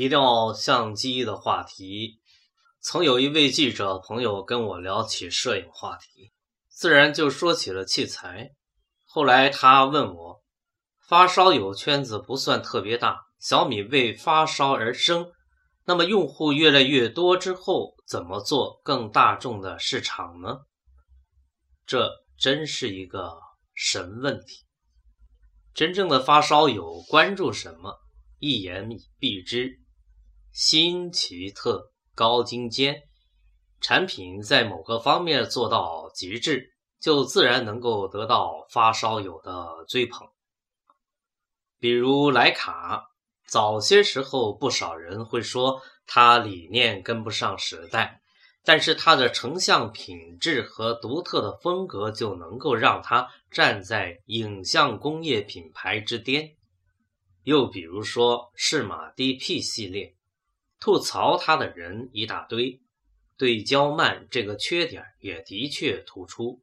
提到相机的话题，曾有一位记者朋友跟我聊起摄影话题，自然就说起了器材。后来他问我，发烧友圈子不算特别大，小米为发烧而生，那么用户越来越多之后，怎么做更大众的市场呢？这真是一个神问题。真正的发烧友关注什么？一言以蔽之，新奇特、高精尖，产品在某个方面做到极致，就自然能够得到发烧友的追捧。比如徕卡，早些时候不少人会说它理念跟不上时代，但是它的成像品质和独特的风格就能够让它站在影像工业品牌之巅。又比如说，适马 DP 系列，吐槽它的人一大堆，对焦慢这个缺点也的确突出。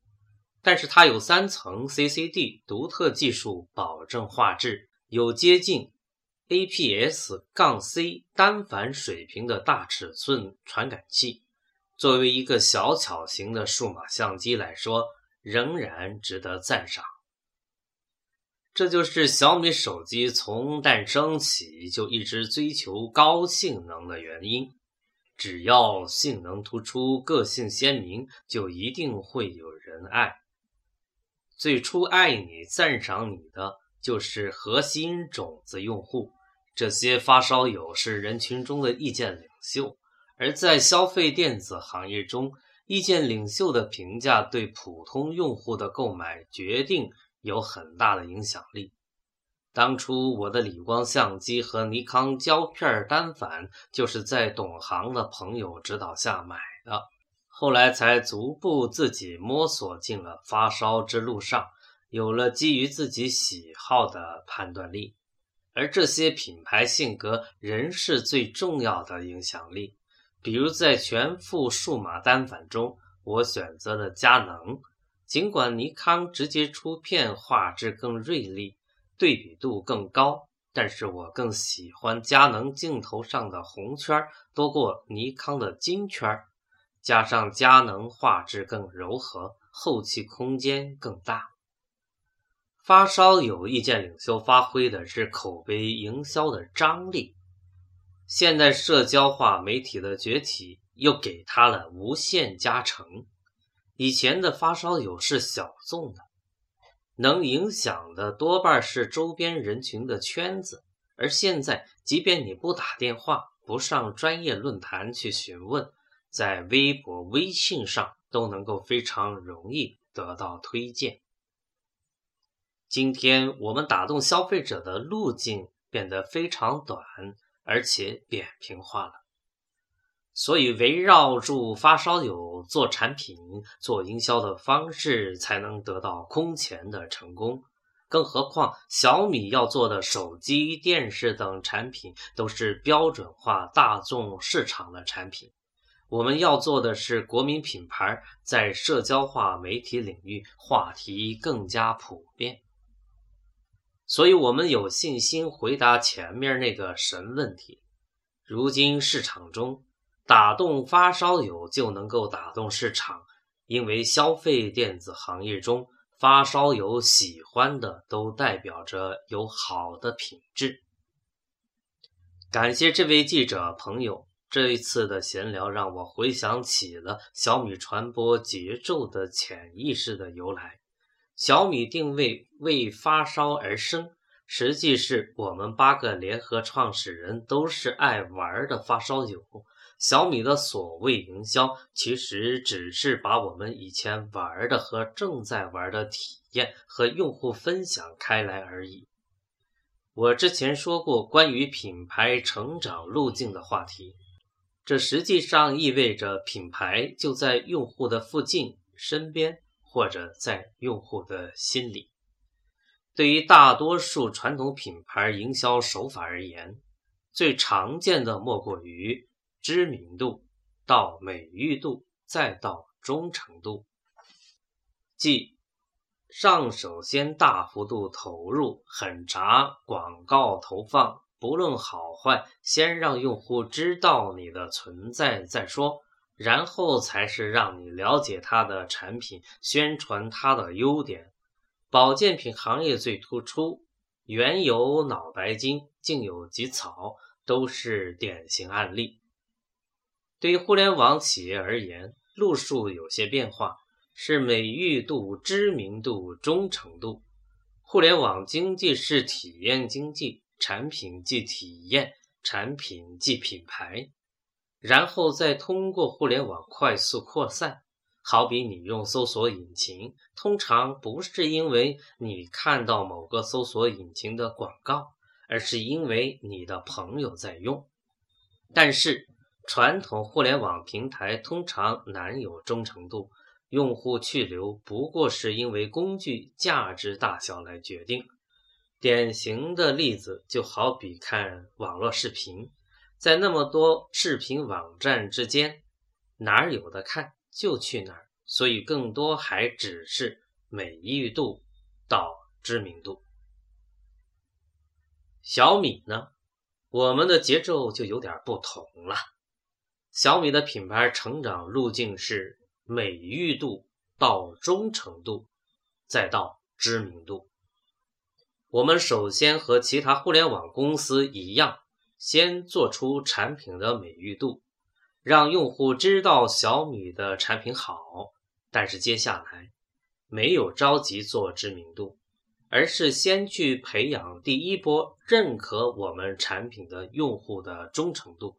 但是它有三层 CCD 独特技术，保证画质有接近 APS- 杠 C 单反水平的大尺寸传感器，作为一个小巧型的数码相机来说，仍然值得赞赏。这就是小米手机从诞生起就一直追求高性能的原因。只要性能突出、个性鲜明，就一定会有人爱。最初爱你、赞赏你的就是核心种子用户，这些发烧友是人群中的意见领袖。而在消费电子行业中，意见领袖的评价对普通用户的购买决定。有很大的影响力。当初我的理光相机和尼康胶片单反就是在懂行的朋友指导下买的，后来才逐步自己摸索进了发烧之路上，有了基于自己喜好的判断力。而这些品牌性格仍是最重要的影响力。比如在全副数码单反中，我选择了佳能。尽管尼康直接出片画质更锐利，对比度更高，但是我更喜欢佳能镜头上的红圈多过尼康的金圈，加上佳能画质更柔和，后期空间更大。发烧友意见领袖发挥的是口碑营销的张力，现在社交化媒体的崛起又给他了无限加成。以前的发烧友是小众的，能影响的多半是周边人群的圈子，而现在，即便你不打电话，不上专业论坛去询问，在微博、微信上都能够非常容易得到推荐。今天我们打动消费者的路径变得非常短，而且扁平化了。所以，围绕住发烧友做产品、做营销的方式，才能得到空前的成功。更何况，小米要做的手机、电视等产品，都是标准化、大众市场的产品。我们要做的是国民品牌，在社交化媒体领域话题更加普遍。所以，我们有信心回答前面那个神问题：如今市场中。打动发烧友就能够打动市场，因为消费电子行业中发烧友喜欢的都代表着有好的品质。感谢这位记者朋友，这一次的闲聊让我回想起了小米传播节奏的潜意识的由来。小米定位为发烧而生，实际是我们八个联合创始人都是爱玩的发烧友。小米的所谓营销，其实只是把我们以前玩的和正在玩的体验和用户分享开来而已。我之前说过关于品牌成长路径的话题，这实际上意味着品牌就在用户的附近、身边，或者在用户的心里。对于大多数传统品牌营销手法而言，最常见的莫过于。知名度到美誉度，再到忠诚度，即上首先大幅度投入狠查广告投放，不论好坏，先让用户知道你的存在再说，然后才是让你了解他的产品，宣传它的优点。保健品行业最突出，原有脑白金，竟有吉草，都是典型案例。对于互联网企业而言，路数有些变化，是美誉度、知名度、忠诚度。互联网经济是体验经济，产品即体验，产品即品牌，然后再通过互联网快速扩散。好比你用搜索引擎，通常不是因为你看到某个搜索引擎的广告，而是因为你的朋友在用。但是传统互联网平台通常难有忠诚度。用户去留不过是因为工具价值大小来决定。典型的例子就好比看网络视频，在那么多视频网站之间，哪儿有的看就去哪儿，所以更多还只是美誉度到知名度。小米呢，我们的节奏就有点不同了。小米的品牌成长路径是。美誉度到忠诚度，再到知名度。我们首先和其他互联网公司一样，先做出产品的美誉度，让用户知道小米的产品好。但是接下来没有着急做知名度，而是先去培养第一波认可我们产品的用户的忠诚度。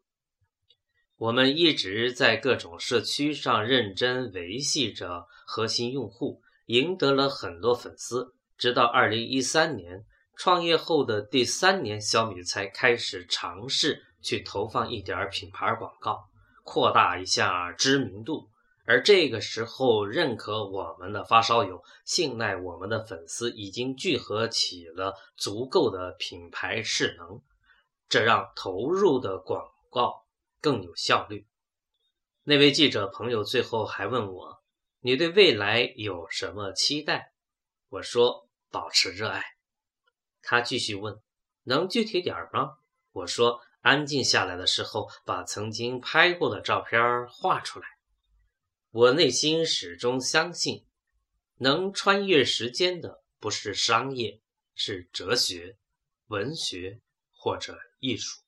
我们一直在各种社区上认真维系着核心用户，赢得了很多粉丝。直到二零一三年创业后的第三年，小米才开始尝试去投放一点品牌广告，扩大一下知名度。而这个时候，认可我们的发烧友、信赖我们的粉丝已经聚合起了足够的品牌势能，这让投入的广告。更有效率。那位记者朋友最后还问我：“你对未来有什么期待？”我说：“保持热爱。”他继续问：“能具体点吗？”我说：“安静下来的时候，把曾经拍过的照片画出来。”我内心始终相信，能穿越时间的不是商业，是哲学、文学或者艺术。